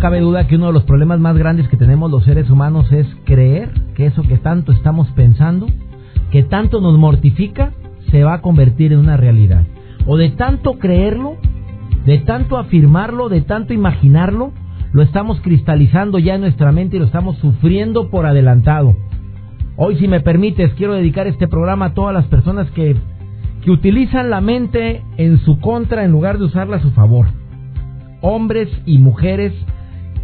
Cabe duda que uno de los problemas más grandes que tenemos los seres humanos es creer que eso que tanto estamos pensando, que tanto nos mortifica, se va a convertir en una realidad. O de tanto creerlo, de tanto afirmarlo, de tanto imaginarlo, lo estamos cristalizando ya en nuestra mente y lo estamos sufriendo por adelantado. Hoy, si me permites, quiero dedicar este programa a todas las personas que, que utilizan la mente en su contra en lugar de usarla a su favor. Hombres y mujeres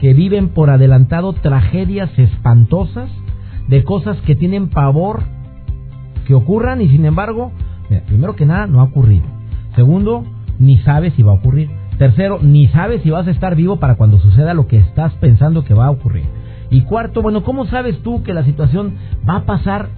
que viven por adelantado tragedias espantosas de cosas que tienen pavor que ocurran y sin embargo, primero que nada, no ha ocurrido. Segundo, ni sabes si va a ocurrir. Tercero, ni sabes si vas a estar vivo para cuando suceda lo que estás pensando que va a ocurrir. Y cuarto, bueno, ¿cómo sabes tú que la situación va a pasar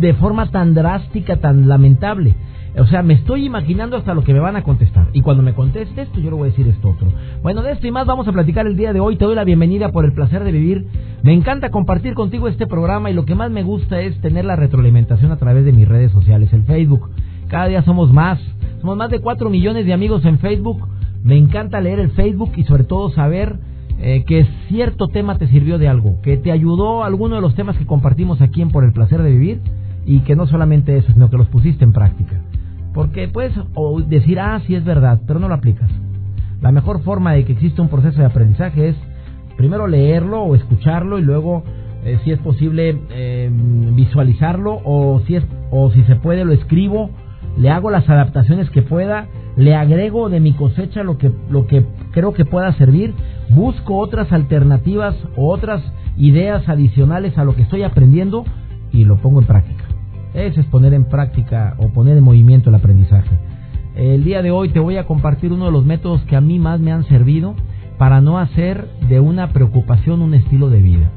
de forma tan drástica, tan lamentable? O sea, me estoy imaginando hasta lo que me van a contestar. Y cuando me conteste esto, yo le voy a decir esto otro. Bueno, de esto y más vamos a platicar el día de hoy. Te doy la bienvenida por el placer de vivir. Me encanta compartir contigo este programa y lo que más me gusta es tener la retroalimentación a través de mis redes sociales, el Facebook. Cada día somos más. Somos más de 4 millones de amigos en Facebook. Me encanta leer el Facebook y sobre todo saber eh, que cierto tema te sirvió de algo, que te ayudó alguno de los temas que compartimos aquí en Por el Placer de Vivir y que no solamente eso, sino que los pusiste en práctica. Porque puedes decir, ah, sí es verdad, pero no lo aplicas. La mejor forma de que exista un proceso de aprendizaje es primero leerlo o escucharlo y luego, eh, si es posible, eh, visualizarlo o si, es, o si se puede, lo escribo, le hago las adaptaciones que pueda, le agrego de mi cosecha lo que, lo que creo que pueda servir, busco otras alternativas o otras ideas adicionales a lo que estoy aprendiendo y lo pongo en práctica. Es poner en práctica o poner en movimiento el aprendizaje. El día de hoy te voy a compartir uno de los métodos que a mí más me han servido para no hacer de una preocupación un estilo de vida.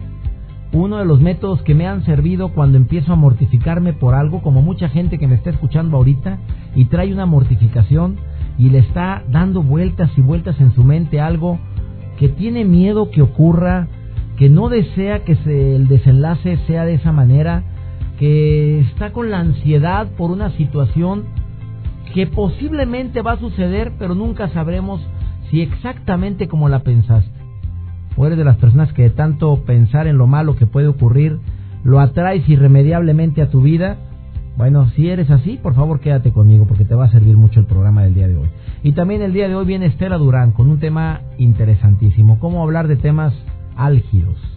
Uno de los métodos que me han servido cuando empiezo a mortificarme por algo, como mucha gente que me está escuchando ahorita y trae una mortificación y le está dando vueltas y vueltas en su mente algo que tiene miedo que ocurra, que no desea que el desenlace sea de esa manera, que está con la ansiedad por una situación que posiblemente va a suceder, pero nunca sabremos si exactamente como la pensaste. O eres de las personas que de tanto pensar en lo malo que puede ocurrir, lo atraes irremediablemente a tu vida. Bueno, si eres así, por favor quédate conmigo porque te va a servir mucho el programa del día de hoy. Y también el día de hoy viene Estela Durán con un tema interesantísimo, cómo hablar de temas álgidos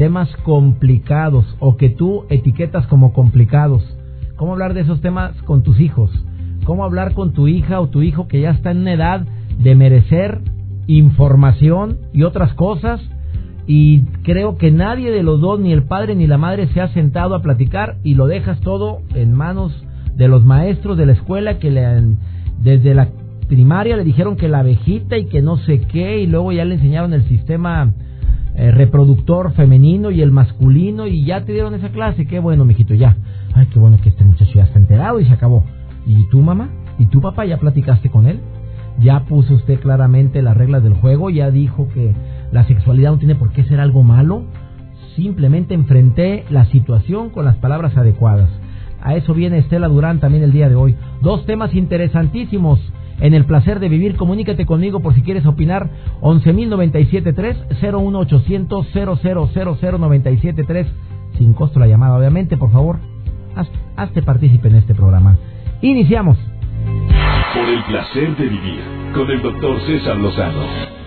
temas complicados o que tú etiquetas como complicados. ¿Cómo hablar de esos temas con tus hijos? ¿Cómo hablar con tu hija o tu hijo que ya está en una edad de merecer información y otras cosas? Y creo que nadie de los dos, ni el padre ni la madre, se ha sentado a platicar y lo dejas todo en manos de los maestros de la escuela que le han, desde la primaria le dijeron que la abejita y que no sé qué y luego ya le enseñaron el sistema eh, reproductor femenino y el masculino y ya te dieron esa clase, qué bueno, mijito, ya. Ay, qué bueno que este muchacho ya está enterado y se acabó. ¿Y tu mamá? ¿Y tu papá ya platicaste con él? ¿Ya puso usted claramente las reglas del juego? ¿Ya dijo que la sexualidad no tiene por qué ser algo malo? Simplemente enfrenté la situación con las palabras adecuadas. A eso viene Estela Durán también el día de hoy. Dos temas interesantísimos en el placer de vivir. Comunícate conmigo por si quieres opinar. 11.097.3 01800 0000973 sin costo la llamada, obviamente, por favor. Haz, hazte partícipe en este programa. Iniciamos. Por el placer de vivir con el doctor César Lozano.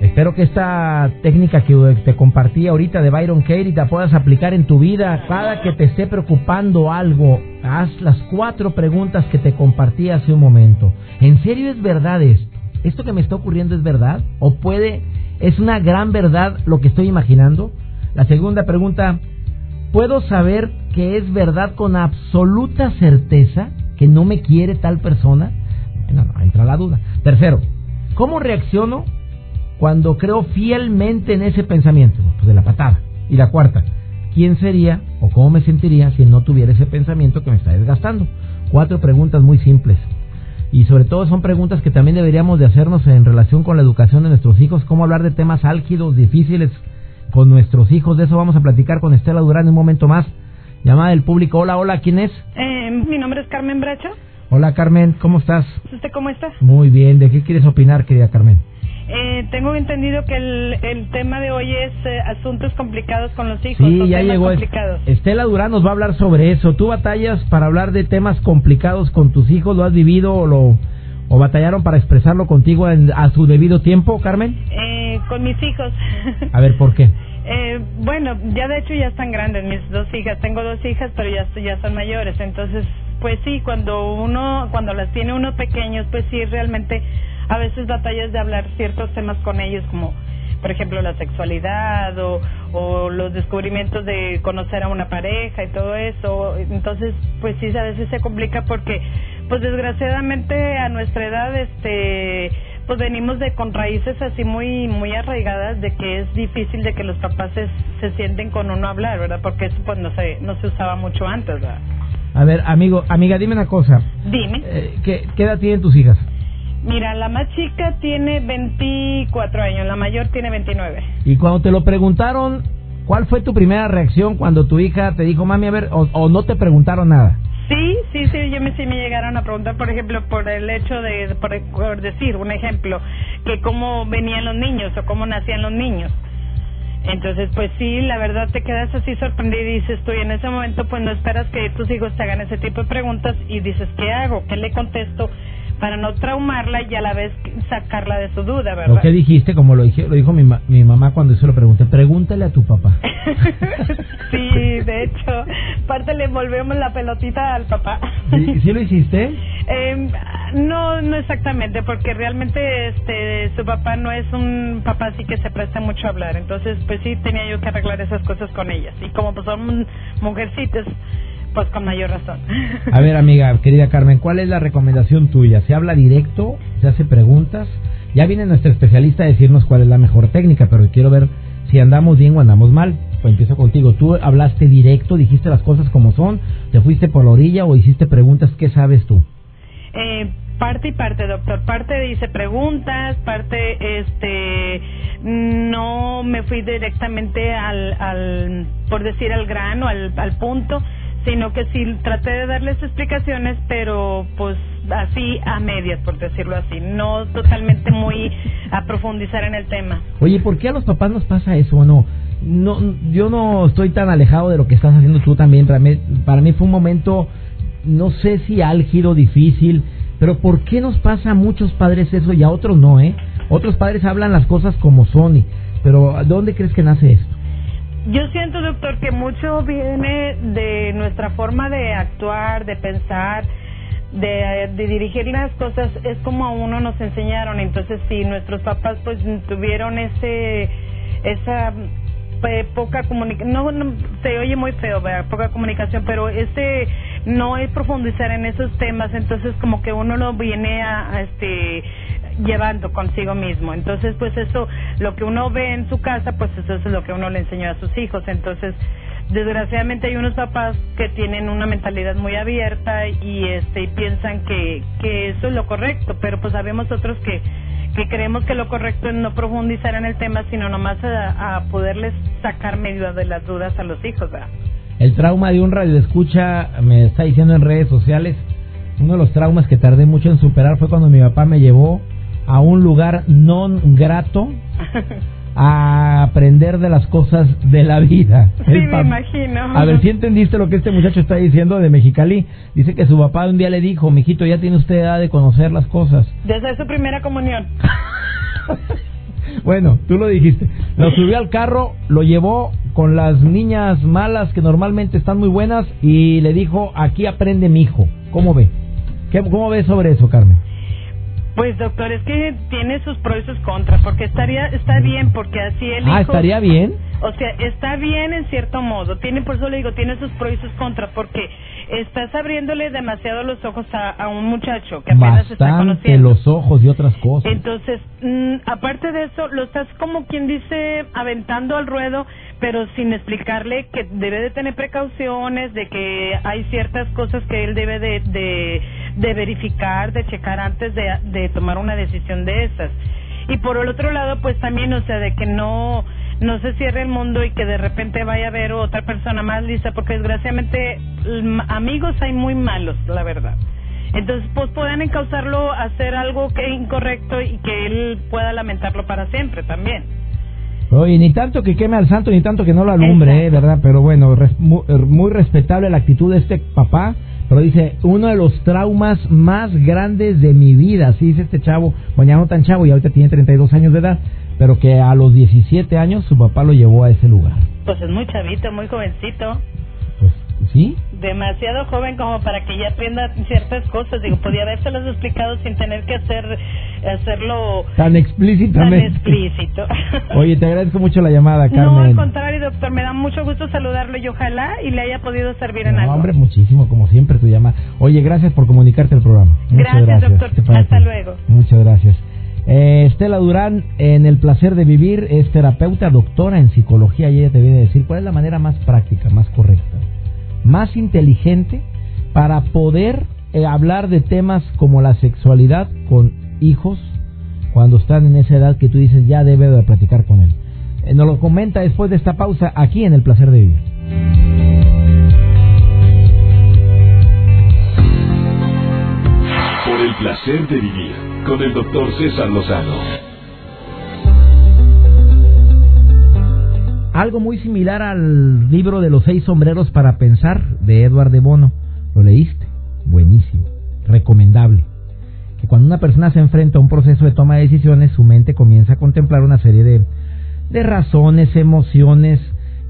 Espero que esta técnica que te compartí ahorita de Byron Katie te puedas aplicar en tu vida. Cada que te esté preocupando algo, haz las cuatro preguntas que te compartí hace un momento. ¿En serio es verdad esto? ¿Esto que me está ocurriendo es verdad? ¿O puede, es una gran verdad lo que estoy imaginando? La segunda pregunta, ¿puedo saber que es verdad con absoluta certeza? que no me quiere tal persona? Bueno, no, entra la duda. Tercero, ¿cómo reacciono cuando creo fielmente en ese pensamiento? Pues de la patada. Y la cuarta, ¿quién sería o cómo me sentiría si no tuviera ese pensamiento que me está desgastando? Cuatro preguntas muy simples. Y sobre todo son preguntas que también deberíamos de hacernos en relación con la educación de nuestros hijos, cómo hablar de temas álgidos, difíciles con nuestros hijos. De eso vamos a platicar con Estela Durán en un momento más. Llamada del público. Hola, hola, ¿quién es? Eh, mi nombre es Carmen Bracho. Hola, Carmen, ¿cómo estás? ¿Usted cómo está? Muy bien. ¿De qué quieres opinar, querida Carmen? Eh, tengo entendido que el, el tema de hoy es eh, asuntos complicados con los hijos. Sí, ya llegó. complicados. Estela Durán nos va a hablar sobre eso. ¿Tú batallas para hablar de temas complicados con tus hijos? ¿Lo has vivido o, lo, o batallaron para expresarlo contigo en- a su debido tiempo, Carmen? Eh, con mis hijos. A ver, ¿por qué? Eh, bueno, ya de hecho ya están grandes mis dos hijas. Tengo dos hijas, pero ya, ya son mayores. Entonces, pues sí, cuando uno, cuando las tiene uno pequeños, pues sí, realmente a veces batallas de hablar ciertos temas con ellos, como por ejemplo la sexualidad o, o los descubrimientos de conocer a una pareja y todo eso. Entonces, pues sí, a veces se complica porque, pues desgraciadamente a nuestra edad, este pues venimos de con raíces así muy muy arraigadas de que es difícil de que los papás se, se sienten con uno a hablar, ¿verdad? Porque eso pues no se no se usaba mucho antes, ¿verdad? A ver, amigo, amiga, dime una cosa. Dime. Eh, ¿qué, qué edad tienen tus hijas? Mira, la más chica tiene 24 años, la mayor tiene 29. Y cuando te lo preguntaron, ¿cuál fue tu primera reacción cuando tu hija te dijo, mami, a ver, o, o no te preguntaron nada? Sí, sí, sí, yo me, sí me llegaron a preguntar, por ejemplo, por el hecho de, por, por decir un ejemplo, que cómo venían los niños o cómo nacían los niños. Entonces, pues sí, la verdad te quedas así sorprendida y dices tú, y en ese momento pues no esperas que tus hijos te hagan ese tipo de preguntas y dices, ¿qué hago? ¿Qué le contesto? Para no traumarla y a la vez sacarla de su duda, ¿verdad? ¿Lo que dijiste? Como lo, dije, lo dijo mi, ma- mi mamá cuando yo se lo pregunté, pregúntale a tu papá. sí, de hecho, parte le volvemos la pelotita al papá. ¿Sí, sí lo hiciste? Eh, no, no exactamente, porque realmente este su papá no es un papá así que se presta mucho a hablar. Entonces, pues sí tenía yo que arreglar esas cosas con ellas. Y como pues son mujercitas, pues con mayor razón. A ver, amiga, querida Carmen, ¿cuál es la recomendación tuya? ¿Se habla directo? ¿Se hace preguntas? Ya viene nuestra especialista a decirnos cuál es la mejor técnica, pero quiero ver si andamos bien o andamos mal. Pues empiezo contigo. ¿Tú hablaste directo, dijiste las cosas como son, te fuiste por la orilla o hiciste preguntas? ¿Qué sabes tú? Eh, parte y parte, doctor. Parte hice preguntas, parte, este, no me fui directamente al, al por decir, al grano, al, al punto, sino que sí traté de darles explicaciones, pero pues así a medias, por decirlo así, no totalmente muy a profundizar en el tema. Oye, ¿por qué a los papás nos pasa eso? Bueno, no, yo no estoy tan alejado de lo que estás haciendo tú también. Para mí, para mí fue un momento, no sé si álgido, difícil, pero ¿por qué nos pasa a muchos padres eso y a otros no, eh? Otros padres hablan las cosas como son, pero ¿dónde crees que nace esto? Yo siento, doctor, que mucho viene de nuestra forma de actuar, de pensar, de, de dirigir las cosas. Es como a uno nos enseñaron. Entonces, si nuestros papás pues tuvieron ese esa eh, poca comunicación, no, no, se oye muy feo, poca comunicación, pero ese no es profundizar en esos temas, entonces como que uno lo viene a, este llevando consigo mismo. Entonces, pues eso, lo que uno ve en su casa, pues eso es lo que uno le enseñó a sus hijos. Entonces, desgraciadamente hay unos papás que tienen una mentalidad muy abierta y este piensan que, que eso es lo correcto, pero pues sabemos otros que que creemos que lo correcto es no profundizar en el tema, sino nomás a, a poderles sacar medio de las dudas a los hijos, ¿verdad? El trauma de un radioescucha me está diciendo en redes sociales, uno de los traumas que tardé mucho en superar fue cuando mi papá me llevó a un lugar non grato a aprender de las cosas de la vida. Sí, me imagino. A ver si entendiste lo que este muchacho está diciendo de Mexicali. Dice que su papá un día le dijo, mijito, ya tiene usted edad de conocer las cosas. Desde su primera comunión. Bueno, tú lo dijiste. Lo subió al carro, lo llevó con las niñas malas que normalmente están muy buenas y le dijo, aquí aprende mi hijo. ¿Cómo ve? ¿Qué, ¿Cómo ve sobre eso, Carmen? Pues doctor, es que tiene sus pros y sus contras, porque estaría está bien, porque así el Ah, hijo- estaría bien. O sea, está bien en cierto modo, tiene por eso le digo, tiene sus pros y sus contras, porque estás abriéndole demasiado los ojos a, a un muchacho que apenas está conociendo. los ojos y otras cosas. Entonces, mm, aparte de eso, lo estás como quien dice aventando al ruedo, pero sin explicarle que debe de tener precauciones, de que hay ciertas cosas que él debe de, de, de verificar, de checar antes de, de tomar una decisión de esas. Y por el otro lado, pues también, o sea, de que no no se cierre el mundo y que de repente vaya a haber otra persona más lista, porque desgraciadamente mm, amigos hay muy malos, la verdad. Entonces, pues pueden encauzarlo a hacer algo que incorrecto y que él pueda lamentarlo para siempre también. Oye, ni tanto que queme al santo, ni tanto que no lo alumbre, eh. ¿verdad? Pero bueno, res- mu- er, muy, respetable la actitud de este papá. Pero dice, uno de los traumas más grandes de mi vida, así dice este chavo, ya no tan chavo y ahorita tiene 32 años de edad, pero que a los 17 años su papá lo llevó a ese lugar. Pues es muy chavito, muy jovencito, Pues, ¿sí? demasiado joven como para que ya aprenda ciertas cosas. Digo, podía habérselas explicado sin tener que hacer hacerlo Tan tan explícitamente. explícito. Oye, te agradezco mucho la llamada, Carmen. No, al contrario, doctor, me da mucho gusto saludarlo y ojalá y le haya podido servir en No, algo. hombre, muchísimo, como siempre tu llamada. Oye, gracias por comunicarte al programa. Muchas Gracias, doctor. ¿Te parece? Hasta luego. Muchas gracias. Eh, Estela Durán, en El Placer de Vivir, es terapeuta, doctora en psicología y ella te viene a decir cuál es la manera más práctica, más correcta, más inteligente para poder eh, hablar de temas como la sexualidad con hijos cuando están en esa edad que tú dices ya debe de platicar con él. Eh, nos lo comenta después de esta pausa aquí en El Placer de Vivir. Placer de vivir con el doctor César Lozano. Algo muy similar al libro de los seis sombreros para pensar de Edward de Bono. ¿Lo leíste? Buenísimo. Recomendable. Que cuando una persona se enfrenta a un proceso de toma de decisiones, su mente comienza a contemplar una serie de, de razones, emociones,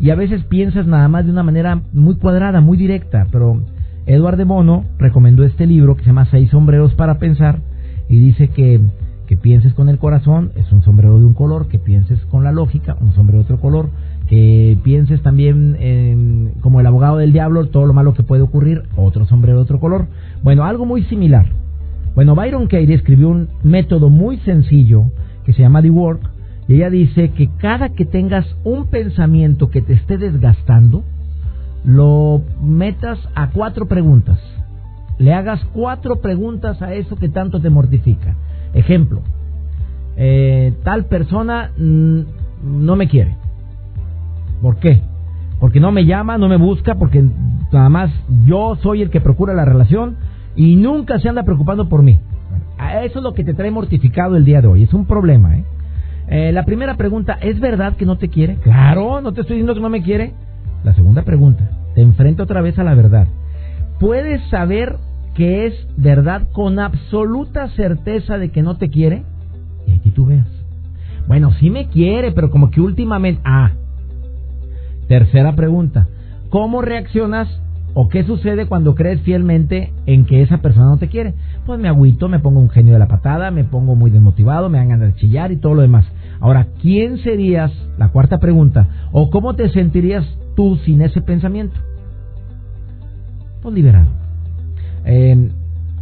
y a veces piensas nada más de una manera muy cuadrada, muy directa, pero Edward de Bono recomendó este libro que se llama Seis sombreros para pensar y dice que, que pienses con el corazón, es un sombrero de un color, que pienses con la lógica, un sombrero de otro color, que pienses también en- como el abogado del diablo, todo lo malo que puede ocurrir, otro sombrero de otro color. Bueno, algo muy similar. Bueno, Byron Katie escribió un método muy sencillo que se llama The Work y ella dice que cada que tengas un pensamiento que te esté desgastando, lo metas a cuatro preguntas. Le hagas cuatro preguntas a eso que tanto te mortifica. Ejemplo, eh, tal persona mm, no me quiere. ¿Por qué? Porque no me llama, no me busca, porque nada más yo soy el que procura la relación y nunca se anda preocupando por mí. Eso es lo que te trae mortificado el día de hoy. Es un problema, ¿eh? Eh, la primera pregunta, ¿es verdad que no te quiere? Claro, no te estoy diciendo que no me quiere. La segunda pregunta, te enfrenta otra vez a la verdad. ¿Puedes saber que es verdad con absoluta certeza de que no te quiere? Y aquí tú veas. Bueno, sí me quiere, pero como que últimamente... Ah. Tercera pregunta, ¿cómo reaccionas o qué sucede cuando crees fielmente en que esa persona no te quiere? Pues me agüito, me pongo un genio de la patada, me pongo muy desmotivado, me dan ganas de chillar y todo lo demás. Ahora, ¿quién serías? La cuarta pregunta, ¿o cómo te sentirías tú sin ese pensamiento? Pues liberado. Eh,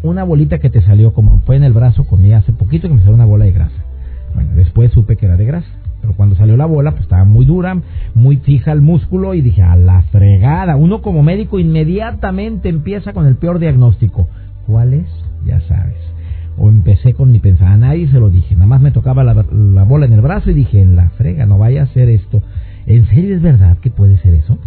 una bolita que te salió como fue en el brazo, comí hace poquito que me salió una bola de grasa. Bueno, después supe que era de grasa. Pero cuando salió la bola, pues estaba muy dura, muy fija el músculo y dije, a la fregada. Uno como médico inmediatamente empieza con el peor diagnóstico. ¿Cuál es? Ya sabes. O empecé con mi pensada, a nadie se lo dije. Nada más me tocaba la, la bola en el brazo y dije, en la frega, no vaya a ser esto. ¿En serio es verdad que puede ser eso?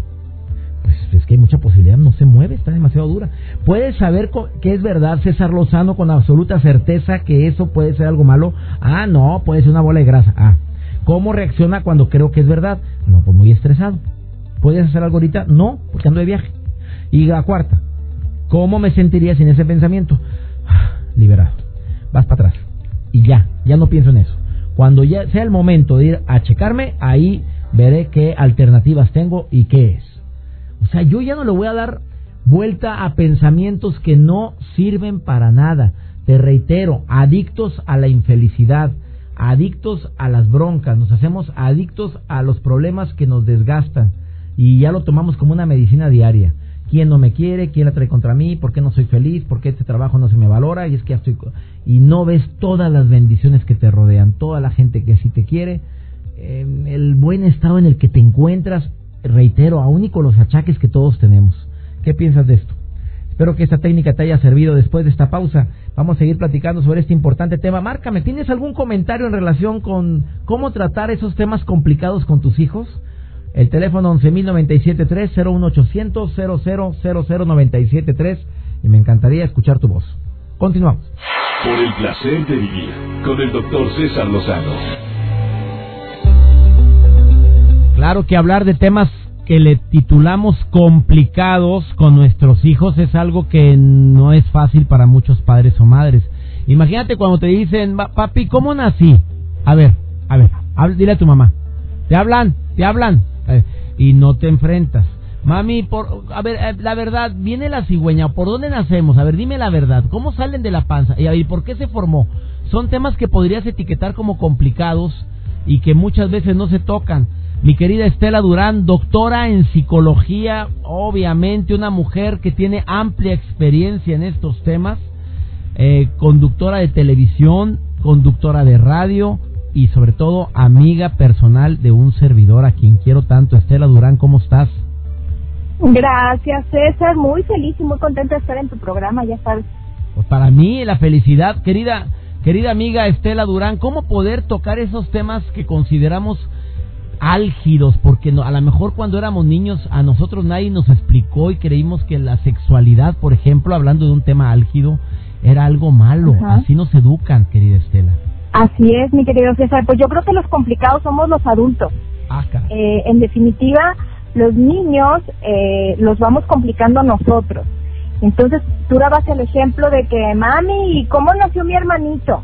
Pues es que hay mucha posibilidad, no se mueve, está demasiado dura. ¿Puedes saber que es verdad, César Lozano, con absoluta certeza que eso puede ser algo malo? Ah, no, puede ser una bola de grasa. Ah, ¿cómo reacciona cuando creo que es verdad? No, pues muy estresado. ¿Puedes hacer algo ahorita? No, porque ando de viaje. Y la cuarta, ¿cómo me sentiría sin ese pensamiento? Ah, Liberado. Vas para atrás. Y ya, ya no pienso en eso. Cuando ya sea el momento de ir a checarme, ahí veré qué alternativas tengo y qué es. O sea, yo ya no le voy a dar vuelta a pensamientos que no sirven para nada. Te reitero, adictos a la infelicidad, adictos a las broncas, nos hacemos adictos a los problemas que nos desgastan y ya lo tomamos como una medicina diaria. ¿Quién no me quiere? ¿Quién la trae contra mí? ¿Por qué no soy feliz? ¿Por qué este trabajo no se me valora? Y es que ya estoy... Y no ves todas las bendiciones que te rodean, toda la gente que sí te quiere, em, el buen estado en el que te encuentras, reitero, aún y con los achaques que todos tenemos. ¿Qué piensas de esto? Espero que esta técnica te haya servido después de esta pausa. Vamos a seguir platicando sobre este importante tema. Márcame, ¿tienes algún comentario en relación con cómo tratar esos temas complicados con tus hijos? El teléfono 11.097.3, 01800 3 y me encantaría escuchar tu voz. Continuamos. Por el placer de vivir con el doctor César Lozano. Claro que hablar de temas que le titulamos complicados con nuestros hijos es algo que no es fácil para muchos padres o madres. Imagínate cuando te dicen, papi, ¿cómo nací? A ver, a ver, dile a tu mamá. ¿Te hablan? ¿Te hablan? Y no te enfrentas. Mami, por, a ver, eh, la verdad, viene la cigüeña, ¿por dónde nacemos? A ver, dime la verdad, ¿cómo salen de la panza? Y a ver, ¿por qué se formó? Son temas que podrías etiquetar como complicados y que muchas veces no se tocan. Mi querida Estela Durán, doctora en psicología, obviamente una mujer que tiene amplia experiencia en estos temas, eh, conductora de televisión, conductora de radio, y sobre todo amiga personal de un servidor a quien quiero tanto. Estela Durán, ¿cómo estás? Gracias, César. Muy feliz y muy contenta de estar en tu programa, ya sabes. Pues para mí la felicidad, querida, querida amiga Estela Durán, ¿cómo poder tocar esos temas que consideramos álgidos? Porque no, a lo mejor cuando éramos niños a nosotros nadie nos explicó y creímos que la sexualidad, por ejemplo, hablando de un tema álgido, era algo malo. Así nos educan, querida Estela. Así es, mi querido César. Pues yo creo que los complicados somos los adultos. Ah, eh, en definitiva, los niños eh, los vamos complicando nosotros. Entonces, tú dabas el ejemplo de que, mami, ¿cómo nació mi hermanito?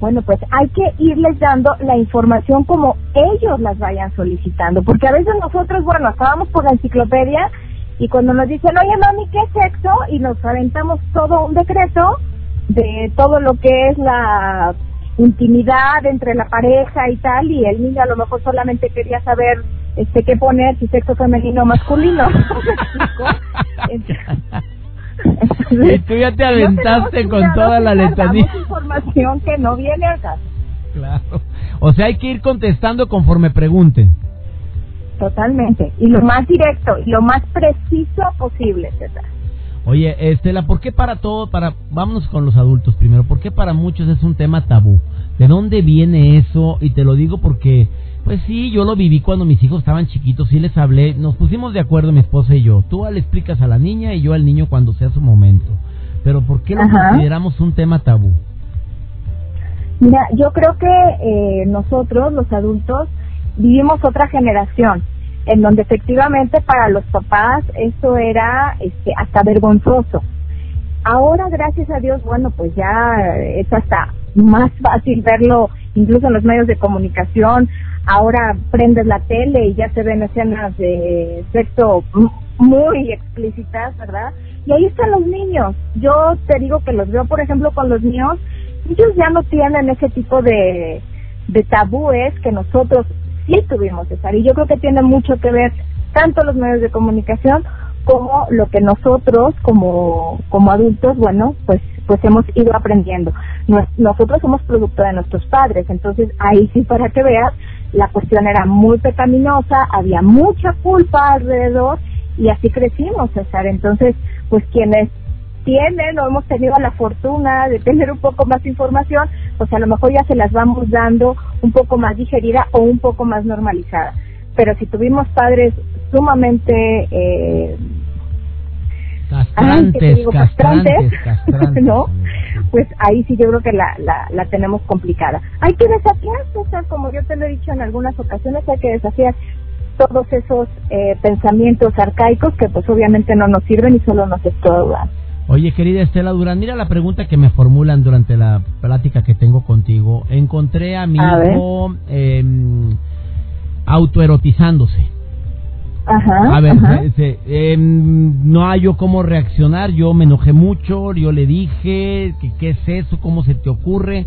Bueno, pues hay que irles dando la información como ellos las vayan solicitando, porque a veces nosotros, bueno, estábamos por la enciclopedia y cuando nos dicen, oye, mami, ¿qué es sexo? Y nos aventamos todo un decreto de todo lo que es la intimidad entre la pareja y tal, y el niño a lo mejor solamente quería saber este qué poner, si sexo femenino o masculino. y tú ya te aventaste con toda la letanía. Información que no viene acá. Claro. O sea, hay que ir contestando conforme pregunten. Totalmente. Y lo más directo y lo más preciso posible, César. Oye, Estela, ¿por qué para todo, para, vámonos con los adultos primero, ¿por qué para muchos es un tema tabú? ¿De dónde viene eso? Y te lo digo porque, pues sí, yo lo viví cuando mis hijos estaban chiquitos, sí les hablé, nos pusimos de acuerdo mi esposa y yo. Tú le explicas a la niña y yo al niño cuando sea su momento. Pero ¿por qué lo consideramos un tema tabú? Mira, yo creo que eh, nosotros, los adultos, vivimos otra generación en donde efectivamente para los papás eso era este, hasta vergonzoso. Ahora, gracias a Dios, bueno, pues ya es hasta más fácil verlo incluso en los medios de comunicación. Ahora prendes la tele y ya se ven escenas de sexo muy explícitas, ¿verdad? Y ahí están los niños. Yo te digo que los veo, por ejemplo, con los niños. Ellos ya no tienen ese tipo de, de tabúes que nosotros sí tuvimos, César. Y yo creo que tiene mucho que ver tanto los medios de comunicación como lo que nosotros como, como adultos, bueno, pues pues hemos ido aprendiendo. nosotros somos producto de nuestros padres, entonces ahí sí para que veas, la cuestión era muy pecaminosa, había mucha culpa alrededor y así crecimos, César. Entonces, pues quienes tienen o hemos tenido la fortuna de tener un poco más de información, pues a lo mejor ya se las vamos dando un poco más digerida o un poco más normalizada. Pero si tuvimos padres sumamente eh, castrantes, castrantes, ¿no? Pues ahí sí yo creo que la, la, la tenemos complicada. Hay que desafiar, César, como yo te lo he dicho en algunas ocasiones, hay que desafiar todos esos eh, pensamientos arcaicos que pues obviamente no nos sirven y solo nos estorban. Oye, querida Estela Durán, mira la pregunta que me formulan durante la plática que tengo contigo. Encontré a mi hijo eh, autoerotizándose. Ajá, A ver, ajá. este, em, no hay yo cómo reaccionar, yo me enojé mucho, yo le dije, que qué es eso, cómo se te ocurre.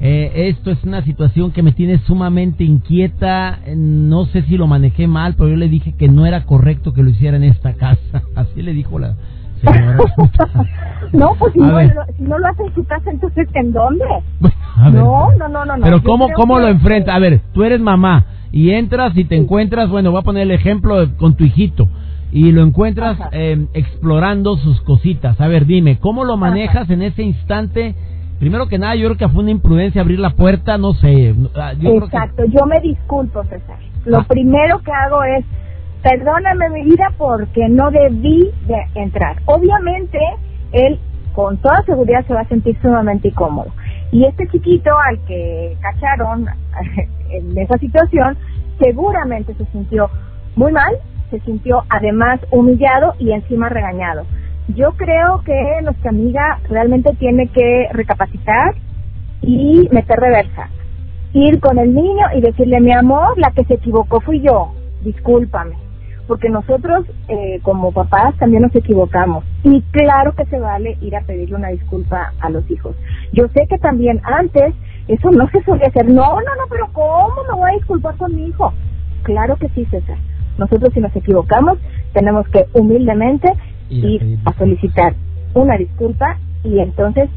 Eh, esto es una situación que me tiene sumamente inquieta, eh, no sé si lo manejé mal, pero yo le dije que no era correcto que lo hiciera en esta casa. Así le dijo la señora. no, pues si no, lo, si no lo hace en su casa, entonces ¿en dónde? Ver, No, no, no, no, no. Pero ¿cómo, cómo que- lo enfrenta? A ver, tú eres mamá y entras y te encuentras, bueno, voy a poner el ejemplo de- con tu hijito y lo encuentras eh, explorando sus cositas. A ver, dime, ¿cómo lo manejas en ese instante? Primero que nada, yo creo que fue una imprudencia abrir la puerta, no sé. ah, Yo creo que- Exacto, yo me disculpo, César. Lo Ah. primero que hago es, perdóname mi vida porque no debí de entrar. Obviamente, él con toda seguridad se va a sentir sumamente incómodo. Y este chiquito al que cacharon en esa situación, seguramente se sintió muy mal, se sintió además humillado y encima regañado. Yo creo que nuestra amiga realmente tiene que recapacitar y meter reversa ir con el niño y decirle, mi amor, la que se equivocó fui yo, discúlpame. Porque nosotros, eh, como papás, también nos equivocamos. Y claro que se vale ir a pedirle una disculpa a los hijos. Yo sé que también antes eso no se solía hacer. No, no, no, pero ¿cómo me voy a disculpar con mi hijo? Claro que sí, César. Nosotros si nos equivocamos, tenemos que humildemente Ir a ir pedir a solicitar una disculpa y entonces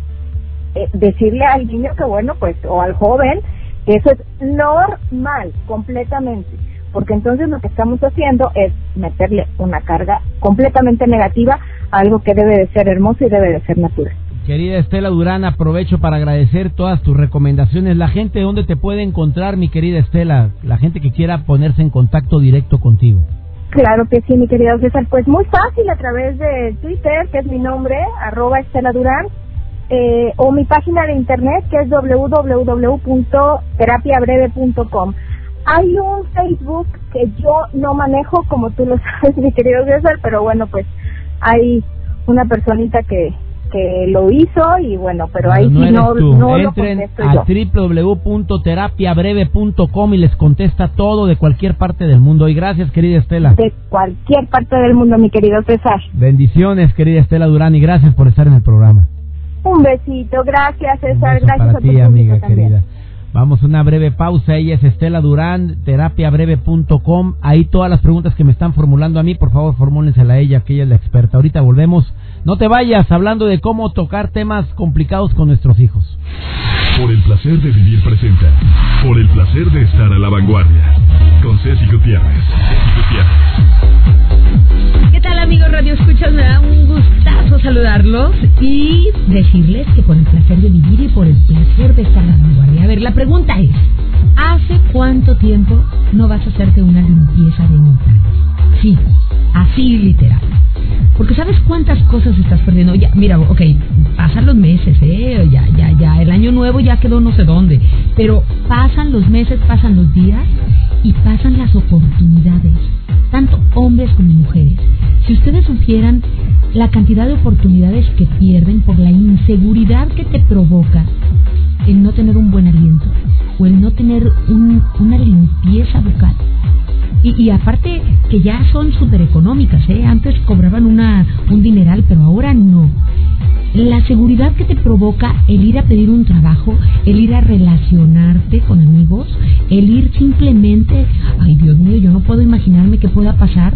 eh, decirle al niño que bueno, pues, o al joven, que eso es normal, completamente. Porque entonces lo que estamos haciendo es meterle una carga completamente negativa a algo que debe de ser hermoso y debe de ser natural. Querida Estela Durán, aprovecho para agradecer todas tus recomendaciones. La gente, ¿dónde te puede encontrar, mi querida Estela? La gente que quiera ponerse en contacto directo contigo. Claro que sí, mi querido César. Pues muy fácil a través de Twitter, que es mi nombre, arroba Estela Durán, eh, o mi página de internet, que es www.terapiabreve.com. Hay un Facebook que yo no manejo, como tú lo sabes, mi querido César, pero bueno, pues hay una personita que, que lo hizo y bueno, pero ahí no sí no, no lo Entren contesto a www.terapiabreve.com y les contesta todo de cualquier parte del mundo. Y gracias, querida Estela. De cualquier parte del mundo, mi querido César. Bendiciones, querida Estela Durán, y gracias por estar en el programa. Un besito, gracias Un César, beso gracias para a ti, amiga también. querida. Vamos a una breve pausa. Ella es Estela Durán, terapiabreve.com. Ahí todas las preguntas que me están formulando a mí, por favor, formúlensela a ella, que ella es la experta. Ahorita volvemos. No te vayas hablando de cómo tocar temas complicados con nuestros hijos. Por el placer de vivir presenta. Por el placer de estar a la vanguardia. Con Ceci Gutiérrez. Ceci Gutiérrez. ¿Qué tal amigos Radio Escuchas? Me da un gustazo saludarlos y decirles que por el placer de vivir y por el placer de estar a la vanguardia. A ver, la pregunta es, ¿hace cuánto tiempo no vas a hacerte una limpieza de genitales? Sí, así literal. Porque sabes cuántas cosas estás perdiendo. Ya, mira, ok, pasan los meses, ¿eh? Ya, ya, ya, el año nuevo ya quedó no sé dónde. Pero pasan los meses, pasan los días y pasan las oportunidades, tanto hombres como mujeres. Si ustedes supieran la cantidad de oportunidades que pierden por la inseguridad que te provoca el no tener un buen aliento o el no tener un- una limpieza bucal. Y, y aparte que ya son súper económicas, ¿eh? Antes cobraban una, un dineral, pero ahora no. La seguridad que te provoca el ir a pedir un trabajo, el ir a relacionarte con amigos, el ir simplemente, ay Dios mío, yo no puedo imaginarme que pueda pasar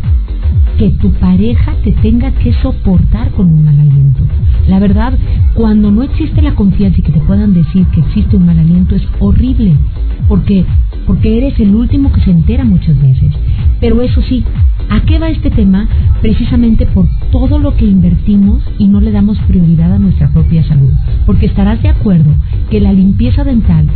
que tu pareja te tenga que soportar con un mal aliento. La verdad, cuando no existe la confianza y que te puedan decir que existe un mal aliento es horrible, porque porque eres el último que se entera muchas veces. Pero eso sí, ¿a qué va este tema? Precisamente por todo lo que invertimos y no le damos prioridad a nuestra propia salud. Porque estarás de acuerdo que la limpieza dental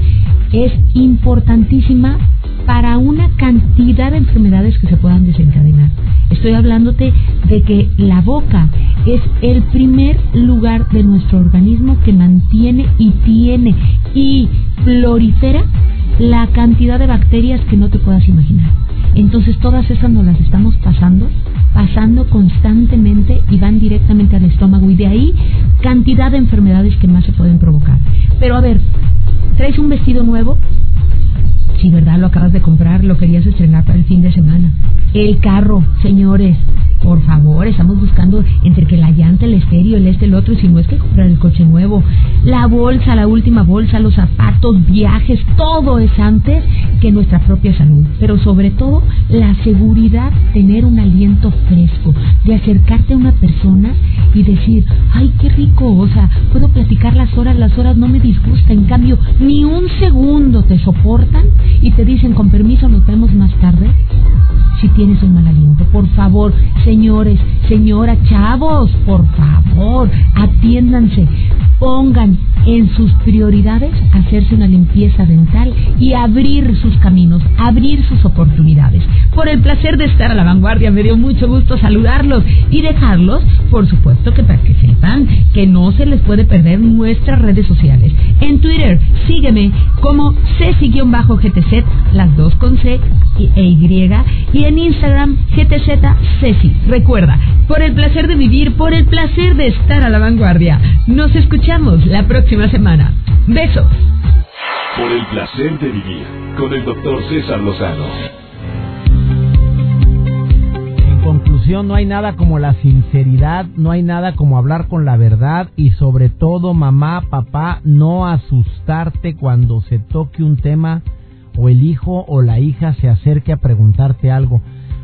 es importantísima para una cantidad de enfermedades que se puedan desencadenar. Estoy hablándote de que la boca es el primer lugar de nuestro organismo que mantiene y tiene y prolifera la cantidad de bacterias que no te puedas imaginar. Entonces todas esas nos las estamos pasando, pasando constantemente y van directamente al estómago y de ahí cantidad de enfermedades que más se pueden provocar. Pero a ver, ¿traes un vestido nuevo? Sí, ¿verdad? Lo acabas de comprar, lo querías estrenar para el fin de semana. El carro, señores, por favor, estamos buscando entre que la llanta, el estéreo, el este, el otro, y si no es que comprar el coche nuevo. La bolsa, la última bolsa, los zapatos, viajes, todo es antes que nuestra propia salud. Pero sobre todo, la seguridad, tener un aliento fresco, de acercarte a una persona y decir, ay, qué rico, o sea, puedo platicar las horas, las horas no me disgusta, en cambio, ni un segundo te soportan y te dicen, con permiso, nos vemos más tarde. Si tienes un mal aliento, por favor, señores, señora, chavos, por favor, atiéndanse, pongan en sus prioridades hacerse una limpieza dental y abrir sus caminos, abrir sus oportunidades. Por el placer de estar a la vanguardia, me dio mucho gusto saludarlos y dejarlos, por supuesto que para que sepan que no se les puede perder nuestras redes sociales. En Twitter, sígueme como Ceci-GTZ, las dos con C e Y, y en Instagram, GTZ Ceci. Recuerda, por el placer de vivir, por el placer de estar a la vanguardia. Nos escuchamos la próxima semana. Besos. Por el placer de vivir con el doctor César Lozano. En conclusión, no hay nada como la sinceridad, no hay nada como hablar con la verdad y sobre todo, mamá, papá, no asustarte cuando se toque un tema o el hijo o la hija se acerque a preguntarte algo.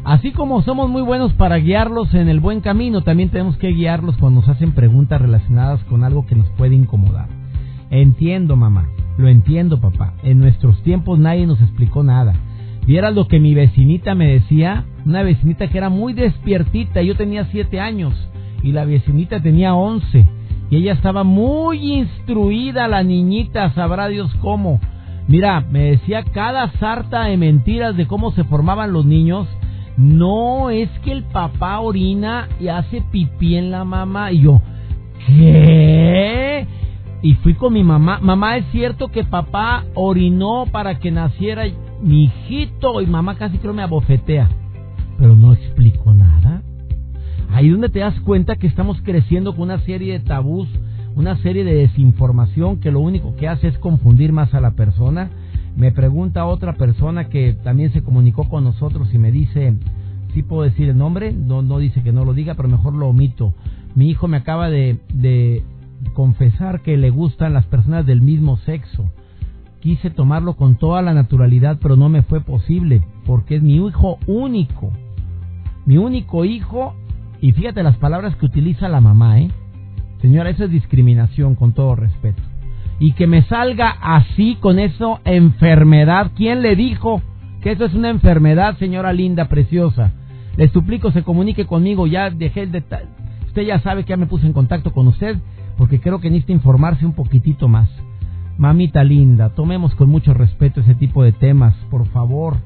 Así como somos muy buenos para guiarlos en el buen camino, también tenemos que guiarlos cuando nos hacen preguntas relacionadas con algo que nos puede incomodar. Entiendo, mamá, lo entiendo, papá. En nuestros tiempos nadie nos explicó nada. Vieras lo que mi vecinita me decía, una vecinita que era muy despiertita, yo tenía siete años y la vecinita tenía once y ella estaba muy instruida, la niñita, sabrá Dios cómo. Mira, me decía cada sarta de mentiras de cómo se formaban los niños no, es que el papá orina y hace pipí en la mamá. Y yo, ¿qué? Y fui con mi mamá. Mamá, ¿es cierto que papá orinó para que naciera mi hijito? Y mamá casi creo me abofetea. Pero no explico nada. Ahí donde te das cuenta que estamos creciendo con una serie de tabús, una serie de desinformación que lo único que hace es confundir más a la persona me pregunta otra persona que también se comunicó con nosotros y me dice, ¿sí puedo decir el nombre? No, no dice que no lo diga, pero mejor lo omito. Mi hijo me acaba de, de confesar que le gustan las personas del mismo sexo. Quise tomarlo con toda la naturalidad, pero no me fue posible, porque es mi hijo único. Mi único hijo, y fíjate las palabras que utiliza la mamá, ¿eh? Señora, eso es discriminación, con todo respeto y que me salga así con eso enfermedad. ¿Quién le dijo que eso es una enfermedad, señora linda, preciosa? Le suplico se comunique conmigo, ya dejé el detalle. Usted ya sabe que ya me puse en contacto con usted porque creo que necesita informarse un poquitito más. Mamita linda, tomemos con mucho respeto ese tipo de temas, por favor.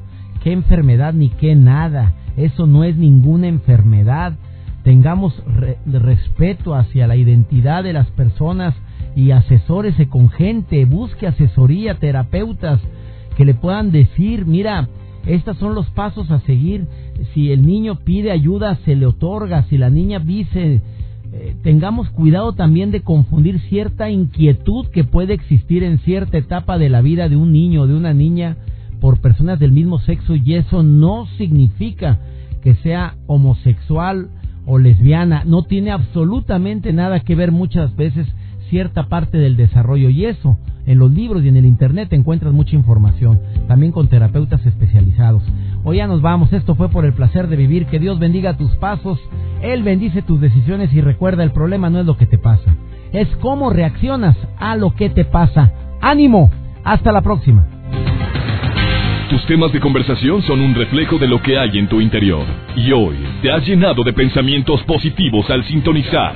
¿Qué enfermedad ni qué nada? Eso no es ninguna enfermedad. Tengamos respeto hacia la identidad de las personas y asesórese con gente, busque asesoría, terapeutas que le puedan decir, mira, estos son los pasos a seguir. Si el niño pide ayuda, se le otorga. Si la niña dice, eh, tengamos cuidado también de confundir cierta inquietud que puede existir en cierta etapa de la vida de un niño o de una niña por personas del mismo sexo y eso no significa que sea homosexual o lesbiana. No tiene absolutamente nada que ver muchas veces cierta parte del desarrollo y eso en los libros y en el internet encuentras mucha información, también con terapeutas especializados. Hoy ya nos vamos, esto fue por el placer de vivir, que Dios bendiga tus pasos, Él bendice tus decisiones y recuerda, el problema no es lo que te pasa, es cómo reaccionas a lo que te pasa. Ánimo, hasta la próxima. Tus temas de conversación son un reflejo de lo que hay en tu interior y hoy te has llenado de pensamientos positivos al sintonizar